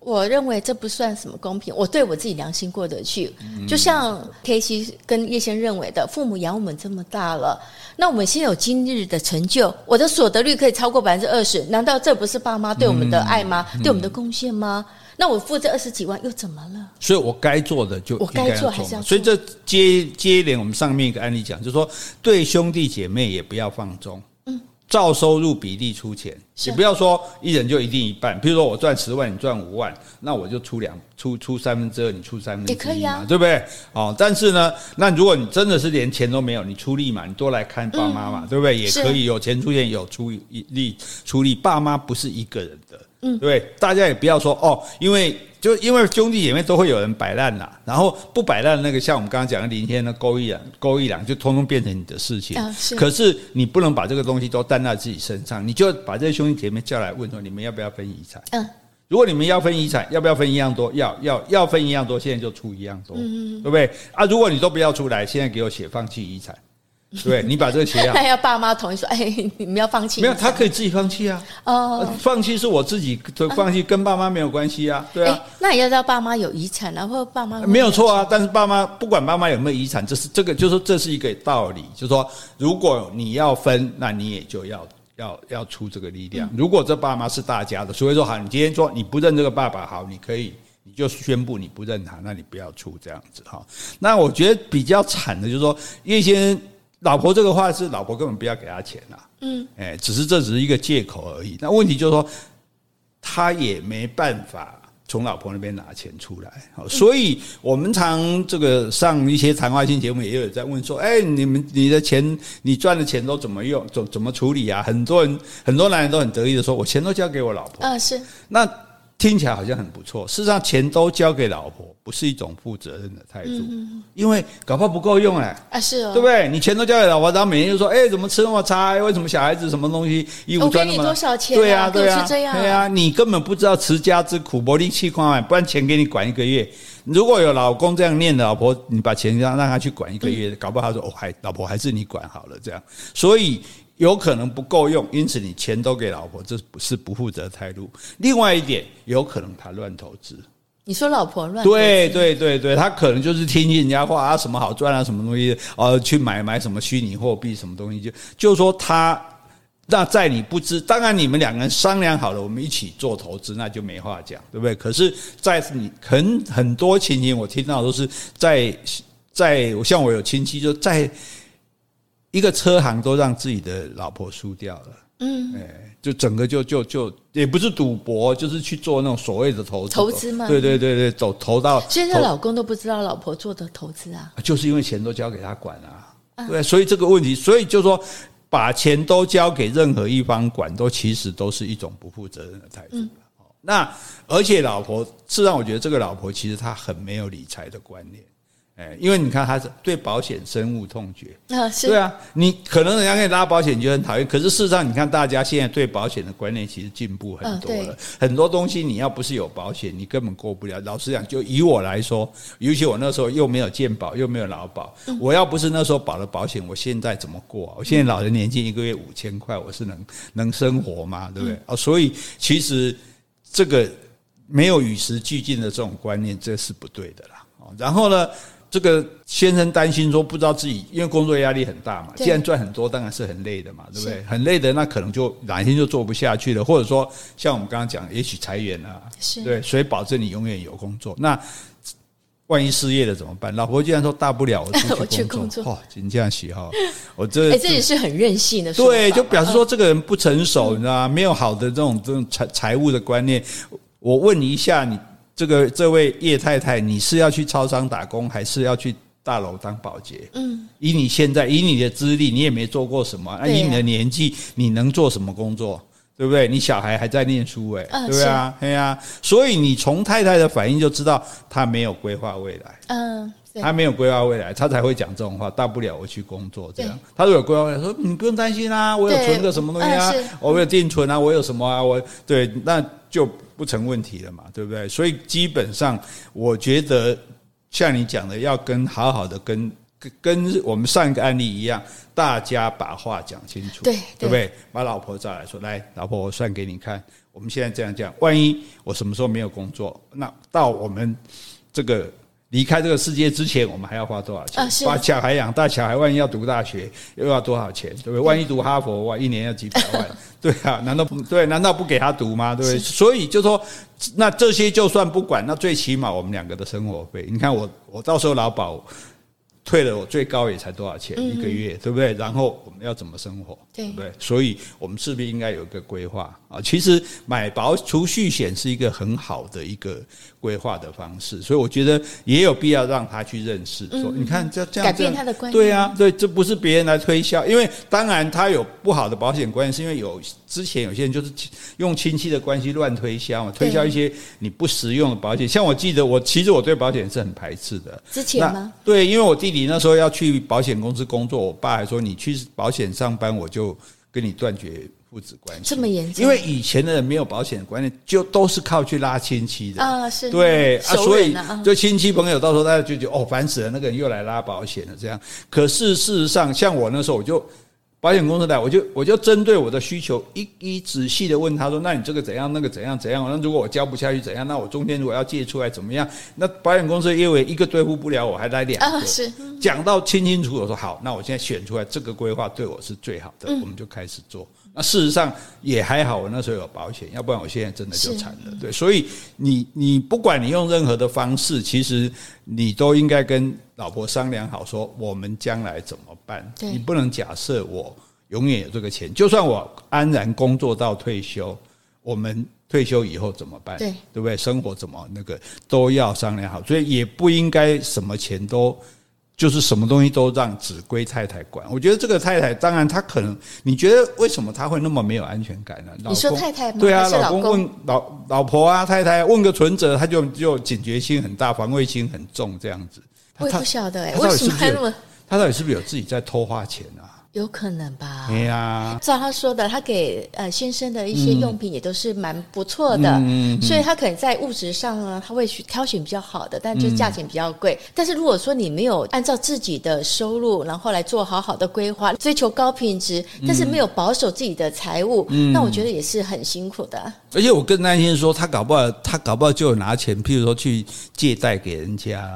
我认为这不算什么公平，我对我自己良心过得去。就像 KC 跟叶先认为的，父母养我们这么大了，那我们现在有今日的成就，我的所得率可以超过百分之二十，难道这不是爸妈对我们的爱吗？对我们的贡献吗？那我付这二十几万又怎么了？所以我该做的就我该做还是要做。所以这接接连我们上面一个案例讲，就是说对兄弟姐妹也不要放纵。照收入比例出钱，也不要说一人就一定一半。比如说我赚十万，你赚五万，那我就出两出出三分之二，你出三分之一嘛，也可以啊，对不对？哦，但是呢，那如果你真的是连钱都没有，你出力嘛，你多来看爸妈嘛，嗯、对不对？也可以有钱出钱，有出力出力，爸妈不是一个人的，嗯，对，大家也不要说哦，因为。就因为兄弟姐妹都会有人摆烂啦，然后不摆烂那个，像我们刚刚讲的林天的勾一两勾一两，就通通变成你的事情。可是你不能把这个东西都担在自己身上，你就把这些兄弟姐妹叫来问说：你们要不要分遗产？嗯，如果你们要分遗产，要不要分一样多？要要要分一样多，现在就出一样多，对不对？啊，如果你都不要出来，现在给我写放弃遗产。对，你把这个钱要，那要爸妈同意说，哎，你们要放弃？没有，他可以自己放弃啊。哦，放弃是我自己放弃，跟爸妈没有关系啊。对啊，那也要让爸妈有遗产，然后爸妈没有错啊。但是爸妈不管爸妈有没有遗产，这是这个，就是说这是一个道理，就是说，如果你要分，那你也就要要要出这个力量。如果这爸妈是大家的，所以说好，你今天说你不认这个爸爸，好，你可以你就宣布你不认他，那你不要出这样子哈。那我觉得比较惨的就是说，叶先生。老婆这个话是老婆根本不要给他钱呐，嗯，哎，只是这只是一个借口而已。那问题就是说，他也没办法从老婆那边拿钱出来，好，所以我们常这个上一些谈话性节目也有在问说，哎，你们你的钱，你赚的钱都怎么用，怎怎么处理啊？很多人很多男人都很得意的说，我钱都交给我老婆，嗯，是那。听起来好像很不错，事实上钱都交给老婆，不是一种负责任的态度，因为搞不好不够用哎，啊是哦，对不对？你钱都交给老婆，然后每天就说，哎，怎么吃那么差？为什么小孩子什么东西衣服穿那么？我给你多少钱？对呀对呀，对啊，你根本不知道持家之苦，薄利气宽，不然钱给你管一个月。如果有老公这样念的老婆，你把钱让让他去管一个月，搞不好他说哦，还老婆还是你管好了这样，所以。有可能不够用，因此你钱都给老婆，这不是不负责的态度。另外一点，有可能他乱投资。你说老婆乱？对对对对，他可能就是听人家话啊，什么好赚啊，什么东西，呃，去买买什么虚拟货币，什么东西，就就说他那在你不知，当然你们两个人商量好了，我们一起做投资，那就没话讲，对不对？可是，在你很很多情形，我听到都是在在，像我有亲戚就在。一个车行都让自己的老婆输掉了，嗯，哎，就整个就就就也不是赌博，就是去做那种所谓的投资，投资嘛，对对对对，走投到现在老公都不知道老婆做的投资啊，就是因为钱都交给他管啊，对，所以这个问题，所以就说把钱都交给任何一方管，都其实都是一种不负责任的态度。那而且老婆，是让我觉得这个老婆其实她很没有理财的观念。因为你看他是对保险深恶痛绝啊，是，对啊，你可能人家给你拉保险你就很讨厌，可是事实上你看大家现在对保险的观念其实进步很多了，很多东西你要不是有保险，你根本过不了。老实讲，就以我来说，尤其我那时候又没有健保，又没有劳保，我要不是那时候保了保险，我现在怎么过啊？我现在老人年金一个月五千块，我是能能生活吗？对不对？哦，所以其实这个没有与时俱进的这种观念，这是不对的啦。哦，然后呢？这个先生担心说，不知道自己因为工作压力很大嘛，既然赚很多，当然是很累的嘛，对不对？很累的，那可能就哪一天就做不下去了，或者说像我们刚刚讲，也许裁员了，对，所以保证你永远有工作。那万一失业了怎么办？老婆既然说大不了我去 工作，哦，你这样喜好，我这哎，这也是很任性的，对，就表示说这个人不成熟，你知道吗？没有好的这种这种财财务的观念。我问你一下，你。这个这位叶太太，你是要去超商打工，还是要去大楼当保洁？嗯，以你现在以你的资历，你也没做过什么，啊，以你的年纪，你能做什么工作？对不对？你小孩还在念书，哎，嗯、对啊，对啊，所以你从太太的反应就知道她没有规划未来，嗯，她没有规划未来，她才会讲这种话。大不了我去工作，这样。她如果有规划未来，说你不用担心啊，我有存个什么东西啊，我有定存啊，我有什么啊，我对，那就不成问题了嘛，对不对？所以基本上，我觉得像你讲的，要跟好好的跟。跟我们上一个案例一样，大家把话讲清楚，对，对不对？把老婆找来说，来，老婆，我算给你看。我们现在这样讲，万一我什么时候没有工作，那到我们这个离开这个世界之前，我们还要花多少钱？啊、把小孩养大，小孩万一要读大学，又要多少钱？对不对？万一读哈佛，哇，一年要几百万？对啊，难道不对？难道不给他读吗？对不对？所以就说，那这些就算不管，那最起码我们两个的生活费，你看我，我到时候劳保。退了，我最高也才多少钱一个月，对不对？然后我们要怎么生活，对不对？所以我们势必应该有一个规划啊。其实买保储蓄险是一个很好的一个规划的方式，所以我觉得也有必要让他去认识。说你看这这样，改变他的观念。对啊，对，这不是别人来推销，因为当然他有不好的保险观念，是因为有之前有些人就是用亲戚的关系乱推销嘛，推销一些你不实用的保险。像我记得我其实我对保险是很排斥的。之前吗？对，因为我弟弟。那时候要去保险公司工作，我爸还说，你去保险上班，我就跟你断绝父子关系。这么严重？因为以前的人没有保险的观念，就都是靠去拉亲戚的啊，是对啊，所以啊就亲戚朋友到时候大家就觉得哦，烦死了，那个人又来拉保险了这样。可是事实上，像我那时候我就。保险公司来，我就我就针对我的需求一一仔细的问他说：“那你这个怎样？那个怎样？怎样？那如果我交不下去怎样？那我中间如果要借出来怎么样？那保险公司因为一个对付不了，我还来两个，啊、是讲到清清楚楚。我说好，那我现在选出来这个规划对我是最好的，我们就开始做。那事实上也还好，我那时候有保险，要不然我现在真的就惨了。对，所以你你不管你用任何的方式，其实你都应该跟。”老婆商量好说，我们将来怎么办？你不能假设我永远有这个钱，就算我安然工作到退休，我们退休以后怎么办？对，对不对？生活怎么那个都要商量好，所以也不应该什么钱都就是什么东西都让只归太太管。我觉得这个太太，当然她可能你觉得为什么她会那么没有安全感呢？你说太太吗？对啊，老公问老老婆啊，太太问个存折，她就就警觉心很大，防卫心很重，这样子。我也不晓得哎，为什么还那么？他到底是不是有自己在偷花钱啊？有可能吧。对呀，照他说的，他给呃先生的一些用品也都是蛮不错的，嗯、所以他可能在物质上呢，他会去挑选比较好的，但就价钱比较贵。嗯、但是如果说你没有按照自己的收入，然后来做好好的规划，追求高品质，但是没有保守自己的财务，嗯、那我觉得也是很辛苦的。而且我更担心说，他搞不好，他搞不好就有拿钱，譬如说去借贷给人家，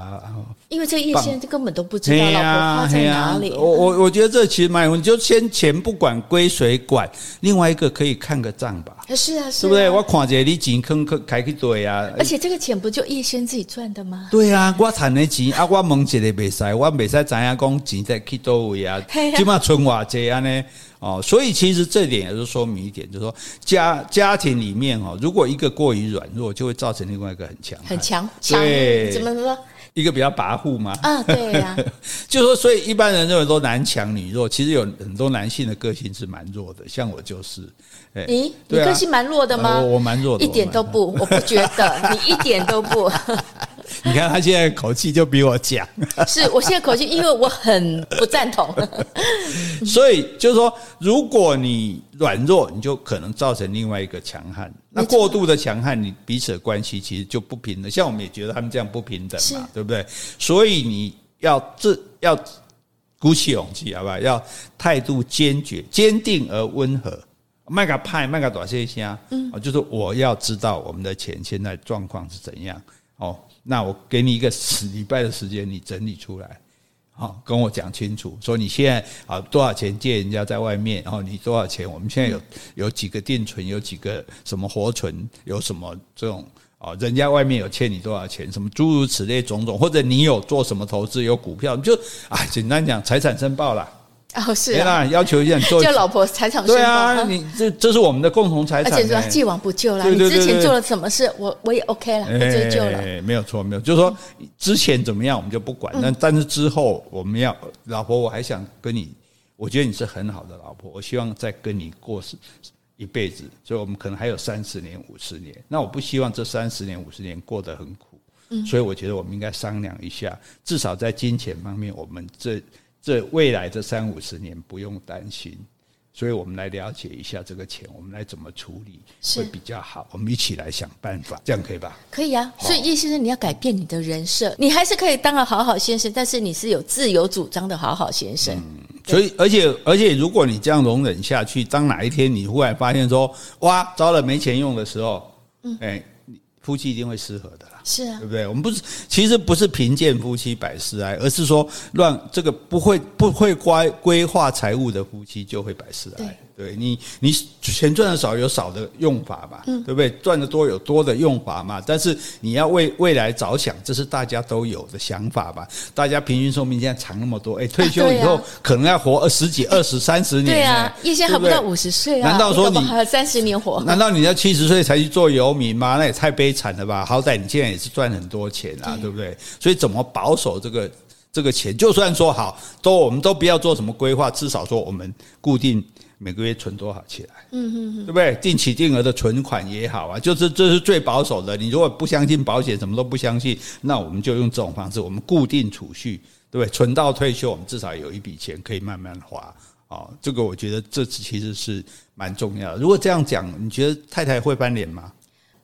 因为这个叶先生根本都不知道老婆花在哪里。我我我觉得这其实蛮有，你就先钱不管归谁管，另外一个可以看个账吧。是啊，是啊，对不对？我看见你钱坑坑开去对啊。而且这个钱不就叶轩自己赚的吗？对啊，我赚的钱啊，我问一个袂使，我袂使知影讲钱在去多位啊，起码存偌济安尼。哦，所以其实这点也是说明一点，就是说家家庭里面哦，如果一个过于软弱，就会造成另外一个很强，很强，对，怎么说？一个比较跋扈嘛。啊，对呀、啊，就是说，所以一般人认为说男强女弱，其实有很多男性的个性是蛮弱的，像我就是。欸、你你个性蛮弱的吗？呃、我蛮弱的，一点都不，我不觉得你一点都不。你看他现在口气就比我强，是我现在口气，因为我很不赞同。所以就是说，如果你软弱，你就可能造成另外一个强悍。那过度的强悍，你彼此的关系其实就不平等。像我们也觉得他们这样不平等嘛，对不对？所以你要这要鼓起勇气，好不好？要态度坚决、坚定而温和。卖个派，卖个短信箱，嗯，就是我要知道我们的钱现在状况是怎样。哦，那我给你一个十礼拜的时间，你整理出来，好，跟我讲清楚，说你现在啊多少钱借人家在外面，然后你多少钱？我们现在有有几个定存，有几个什么活存，有什么这种啊？人家外面有欠你多少钱？什么诸如此类种种，或者你有做什么投资？有股票，就啊，简单讲财产申报啦。哦，是啊，要求一下你做，叫老婆财产。对啊，你这这是我们的共同财产。而且说既往不咎了，你之前做了什么事，我我也 OK 了，不追究了。没有错，没有，就是说之前怎么样我们就不管，但但是之后我们要老婆，我还想跟你，我觉得你是很好的老婆，我希望再跟你过一辈子，所以我们可能还有三十年、五十年。那我不希望这三十年、五十年过得很苦，嗯，所以我觉得我们应该商量一下，至少在金钱方面，我们这这未来这三五十年不用担心。所以我们来了解一下这个钱，我们来怎么处理会比较好。我们一起来想办法，这样可以吧？可以啊。所以叶先生，你要改变你的人设，你还是可以当个好好先生，但是你是有自由主张的好好先生。嗯，所以而且而且，如果你这样容忍下去，当哪一天你忽然发现说，哇，糟了，没钱用的时候，嗯，哎，夫妻一定会失和的。是啊，对不对？我们不是，其实不是贫贱夫妻百事哀，而是说乱这个不会不会规规划财务的夫妻就会百事哀。对你，你钱赚的少有少的用法嘛，嗯，对不对？赚的多有多的用法嘛。但是你要为未来着想，这是大家都有的想法吧？大家平均寿命现在长那么多，哎，退休以后可能要活十几、二十、三十年。对啊，叶先还不到五十岁啊？难道说你还有三十年活？难道你要七十岁才去做游民吗？那也太悲惨了吧！好歹你现在也是赚很多钱啊，对不对？所以怎么保守这个这个钱？就算说好，都我们都不要做什么规划，至少说我们固定。每个月存多少起来？嗯嗯嗯，对不对？定期定额的存款也好啊，就是这是最保守的。你如果不相信保险，什么都不相信，那我们就用这种方式，我们固定储蓄，对不对？存到退休，我们至少有一笔钱可以慢慢花。哦，这个我觉得这其实是蛮重要的。如果这样讲，你觉得太太会翻脸吗？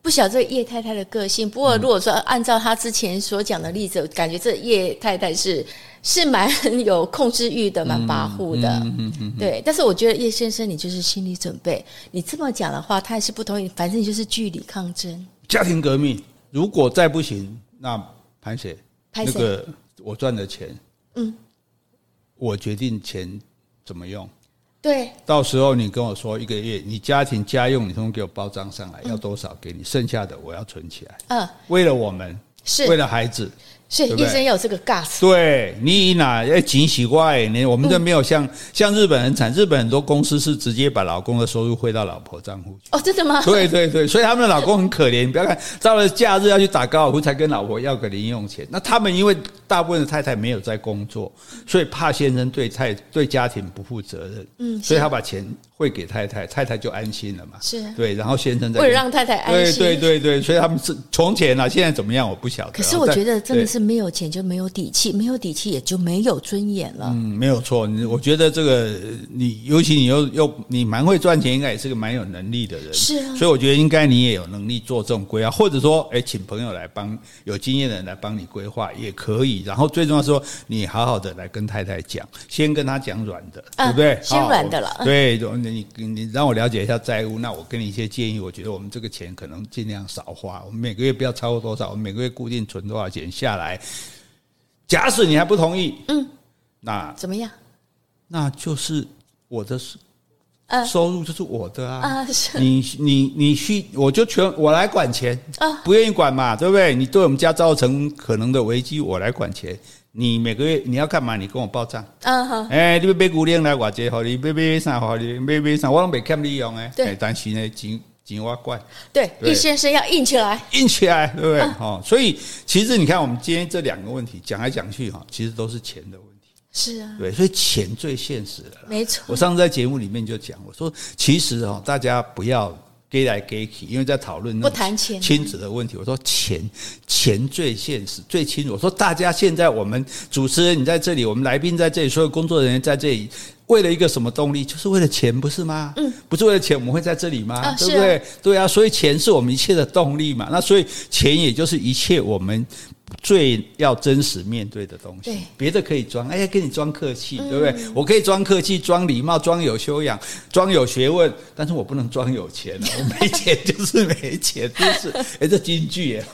不晓得这叶太太的个性。不过如果说按照她之前所讲的例子，我感觉这叶太太是。是蛮 有控制欲的，蛮跋扈的，嗯嗯嗯、对。但是我觉得叶先生，你就是心理准备。你这么讲的话，他也是不同意。反正你就是据理抗争，家庭革命。如果再不行，那潘姐，那个我赚的钱，嗯，我决定钱怎么用。对，到时候你跟我说一个月，你家庭家用，你通给我包装上来，要多少给你，剩下的我要存起来。嗯，为了我们，是为了孩子。所以医生有这个 gas，对你哪要惊喜怪？你我们这没有像、嗯、像日本很惨，日本很多公司是直接把老公的收入汇到老婆账户去。哦，真的吗？对对对，所以他们的老公很可怜。你不要看到了假日要去打高尔夫，才跟老婆要个零用钱。那他们因为大部分的太太没有在工作，所以怕先生对太对家庭不负责任。嗯，所以他把钱汇给太太，太太就安心了嘛。是，对，然后先生在为了让太太安心。对对对对，所以他们是从前啊，现在怎么样我不晓得。可是我觉得真的是。没有钱就没有底气，没有底气也就没有尊严了。嗯，没有错。我觉得这个你，尤其你又又你蛮会赚钱，应该也是个蛮有能力的人。是啊，所以我觉得应该你也有能力做这种规划，或者说，哎，请朋友来帮有经验的人来帮你规划也可以。然后最重要是说，你好好的来跟太太讲，先跟他讲软的，对不对？先软的了。对，你你让我了解一下债务，那我给你一些建议。我觉得我们这个钱可能尽量少花，我们每个月不要超过多少，我们每个月固定存多少钱下来。假使你还不同意，嗯，那怎么样？那就是我的收入就是我的啊，啊是你你你去，我就全我来管钱啊，不愿意管嘛，对不对？你对我们家造成可能的危机，我来管钱。你每个月你要干嘛？你跟我报账。嗯好。哎，你要买古灵来我这好，你买买啥好，你买买啥，我拢没欠你用哎。对，但是呢，钱。金蛙怪，对，易先生要硬起来，硬起来，对不对？哦，所以其实你看，我们今天这两个问题讲来讲去，哈，其实都是钱的问题。是啊，对，所以钱最现实的，没错。我上次在节目里面就讲，我说其实哈，大家不要给来给去，因为在讨论不谈钱亲子的问题。我说钱，钱最现实、最清楚。我说大家现在我们主持人你在这里，我们来宾在这里，所有工作人员在这里。为了一个什么动力？就是为了钱，不是吗？嗯，不是为了钱，我们会在这里吗？啊、对不对？啊、对啊，所以钱是我们一切的动力嘛。那所以钱也就是一切我们最要真实面对的东西。对，别的可以装，哎呀，跟你装客气，对不对？嗯、我可以装客气、装礼貌、装有修养、装有学问，但是我不能装有钱。我没钱就是没钱，就是哎，这京剧耶，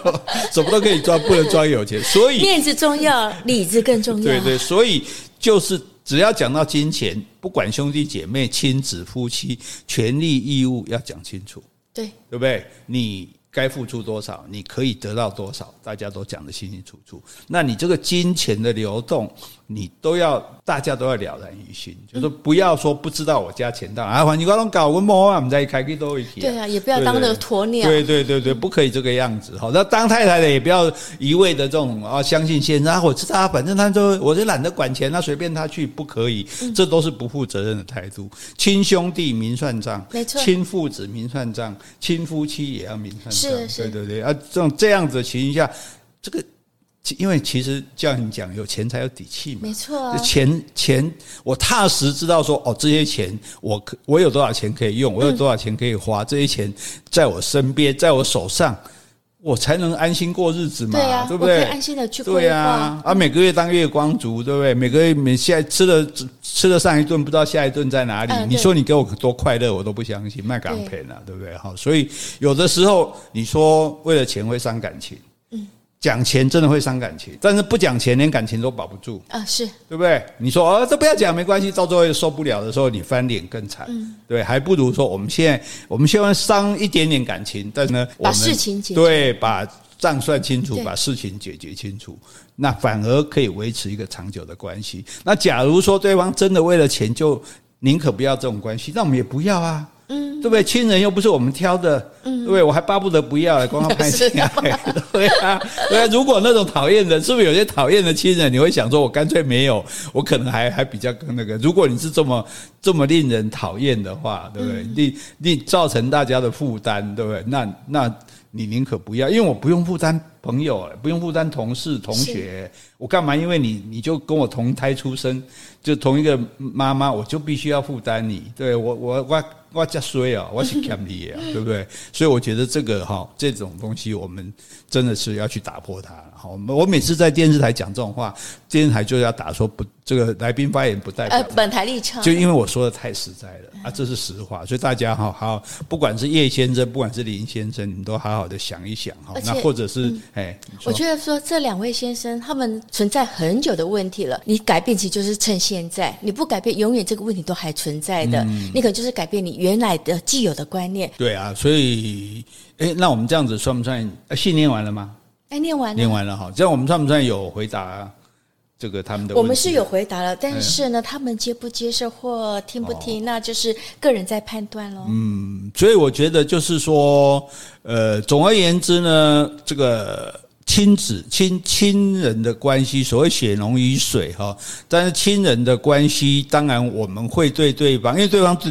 什么都可以装，不能装有钱。所以面子重要，里子更重要。对对，所以就是。只要讲到金钱，不管兄弟姐妹、亲子、夫妻，权利义务要讲清楚，对对不对？你该付出多少，你可以得到多少，大家都讲得清清楚楚。那你这个金钱的流动，你都要大家都要了然于心，就是说不要说不知道我家钱到哪，啊，反正我拢搞，我某我们在开去都一起。对啊，也不要当那个鸵鸟。对对对对，不可以这个样子。好，那当太太的也不要一味的这种啊，相信先生啊，我知道啊，反正他就我就懒得管钱，那随便他去，不可以，这都是不负责任的态度。亲兄弟明算账，没错，亲父子明算账，亲夫妻也要明算账。是是，对对对啊，这种这样子的情形下，这个。因为其实叫你讲，有钱才有底气嘛。没错啊，钱钱，我踏实知道说，哦，这些钱我可我有多少钱可以用，我有多少钱可以花，这些钱在我身边，在我手上，我才能安心过日子嘛，对啊，对不对？安心的去过。对啊，啊，每个月当月光族，对不对？每个月每现在吃的吃的上一顿，不知道下一顿在哪里。你说你给我多快乐，我都不相信，卖港片啊，对不对？好，所以有的时候你说为了钱会伤感情。讲钱真的会伤感情，但是不讲钱连感情都保不住啊，是对不对？你说哦，这不要讲没关系，到最后受不了的时候，你翻脸更惨，嗯、对，还不如说我们现在我们希望伤一点点感情，但是呢，把事情解决，对，把账算清楚，把事情解决清楚，那反而可以维持一个长久的关系。那假如说对方真的为了钱，就宁可不要这种关系，那我们也不要啊。嗯，对不对？亲人又不是我们挑的，嗯，对不对？我还巴不得不要，光要拍戏啊，对啊，对啊。如果那种讨厌的，是不是有些讨厌的亲人，你会想说，我干脆没有，我可能还还比较更那个。如果你是这么这么令人讨厌的话，对不对？你你造成大家的负担，对不对？那那你宁可不要，因为我不用负担朋友，不用负担同事同学，我干嘛？因为你你就跟我同胎出生，就同一个妈妈，我就必须要负担你。对我我我。我加衰啊，我是欠你啊，对不对？所以我觉得这个哈，这种东西我们真的是要去打破它。好，我每次在电视台讲这种话，电视台就要打说不，这个来宾发言不代表本台立场，就因为我说的太实在了啊，这是实话。所以大家哈好，不管是叶先生，不管是林先生，你们都好好的想一想哈。那或者是哎，我觉得说这两位先生他们存在很久的问题了，你改变其实就是趁现在，你不改变，永远这个问题都还存在的。你可能就是改变你。原来的既有的观念，对啊，所以，哎，那我们这样子算不算？信念完了吗？哎，念完了，念完了哈。这样我们算不算有回答这个他们的？我们是有回答了，但是呢，他们接不接受或听不听，那就是个人在判断喽。嗯，所以我觉得就是说，呃，总而言之呢，这个。亲子亲亲人的关系，所谓血浓于水哈，但是亲人的关系，当然我们会对对方，因为对方对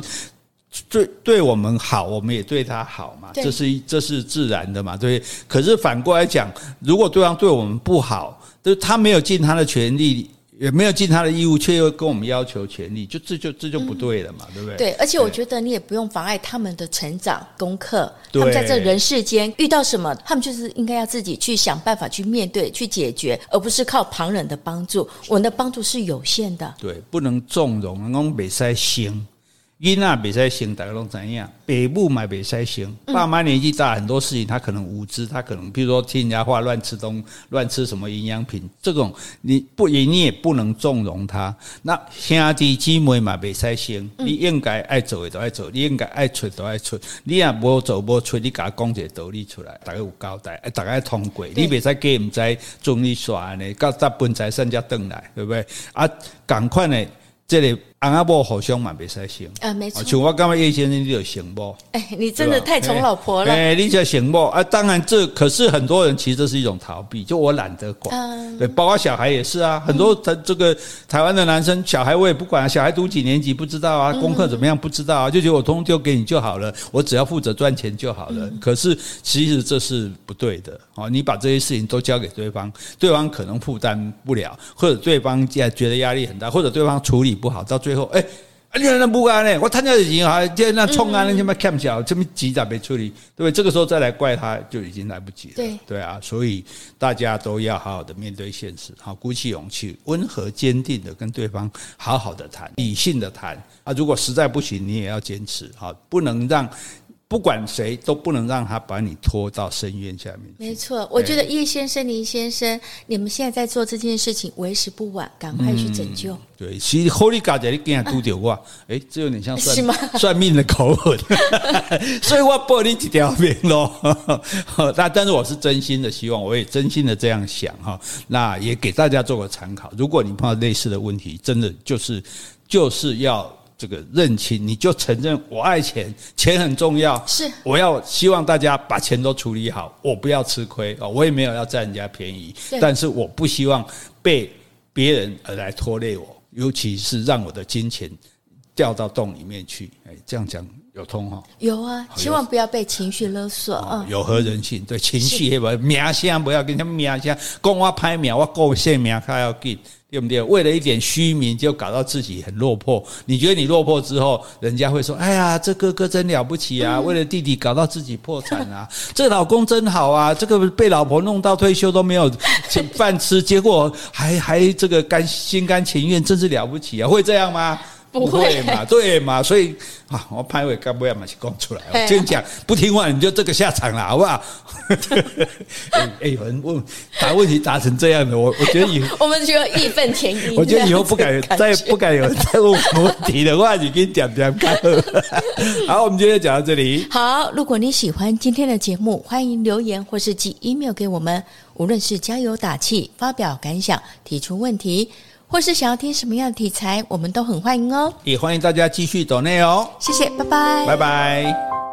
对对我们好，我们也对他好嘛，这是这是自然的嘛，对。可是反过来讲，如果对方对我们不好，就是他没有尽他的权利。也没有尽他的义务，却又跟我们要求权利，就这就这就不对了嘛，嗯、对不对？对，而且我觉得你也不用妨碍他们的成长功课。他们在这人世间遇到什么，他们就是应该要自己去想办法去面对、去解决，而不是靠旁人的帮助。我们的帮助是有限的，对，不能纵容，我们袂使生。囡仔袂使生，大家拢知影。爸母嘛袂使生，爸妈年纪大，很多事情他可能无知，他可能比如说听人家话乱吃东 乱吃什么营养品，这种你不也你也不能纵容他。那兄弟姊妹嘛袂使生，你应该爱做的都爱做，你应该爱出都爱出。你也无做无出，你甲讲一个道理出来，大家有交代，大家通过。你袂使给毋知总理说安尼，到到分财产才转来，对不对？啊，赶快呢，这里、个。阿阿婆好像嘛袂使生啊，没错。像我感觉叶先生你有成某，哎，你真的太宠老婆了。哎，你才成某啊！当然这可是很多人其实这是一种逃避，就我懒得管。嗯，对，包括小孩也是啊。很多他这个台湾的男生小孩我也不管，小孩读几年级不知道啊，功课怎么样不知道啊，就觉得我通通丢给你就好了，我只要负责赚钱就好了。可是其实这是不对的啊！你把这些事情都交给对方，对方可能负担不了，或者对方也觉得压力很大，或者对方处理不好，到最后哎。你看那不干呢？我参加的钱啊，这那冲啊，那什么看小，这么急咋没处理？对不对？这个时候再来怪他，就已经来不及了。对对啊，所以大家都要好好的面对现实，好，鼓起勇气，温和坚定的跟对方好好的谈，理性的谈啊。如果实在不行，你也要坚持，好，不能让不管谁都不能让他把你拖到深渊下面。没错，我觉得叶先生、林先生，你们现在在做这件事情，为时不晚，赶快去拯救。嗯、对，其实好利嘎在你跟他拄着我，哎、嗯，这有点像算命的口吻，所以我报你几条命喽。那但是我是真心的希望，我也真心的这样想哈。那也给大家做个参考，如果你碰到类似的问题，真的就是就是要。这个认清，你就承认我爱钱，钱很重要。是，我要希望大家把钱都处理好，我不要吃亏啊，我也没有要占人家便宜，但是我不希望被别人而来拖累我，尤其是让我的金钱掉到洞里面去。哎，这样讲有通哈？有啊，千万不要被情绪勒索啊！有何人性？对情绪，不名声不要跟他们名声，讲我拍秒，我过性命还要给。对不对？为了一点虚名，就搞到自己很落魄。你觉得你落魄之后，人家会说：“哎呀，这哥哥真了不起啊！为了弟弟搞到自己破产啊！这老公真好啊！这个被老婆弄到退休都没有饭吃，结果还还这个甘心甘情愿，真是了不起啊！会这样吗？”不会嘛，对嘛，所以啊，我拍尾干不要嘛去讲出来。我跟你讲，不听话你就这个下场了，好不好？哎、欸，有人问答问题答成这样的，我我觉得以后 我们就要义愤填膺。我觉得以后不敢再不敢有人再问我问题的话，你跟你讲讲看。好，我们今天讲到这里。好，如果你喜欢今天的节目，欢迎留言或是寄 email 给我们，无论是加油打气、发表感想、提出问题。或是想要听什么样的题材，我们都很欢迎哦。也欢迎大家继续走内哦。谢谢，拜拜，拜拜。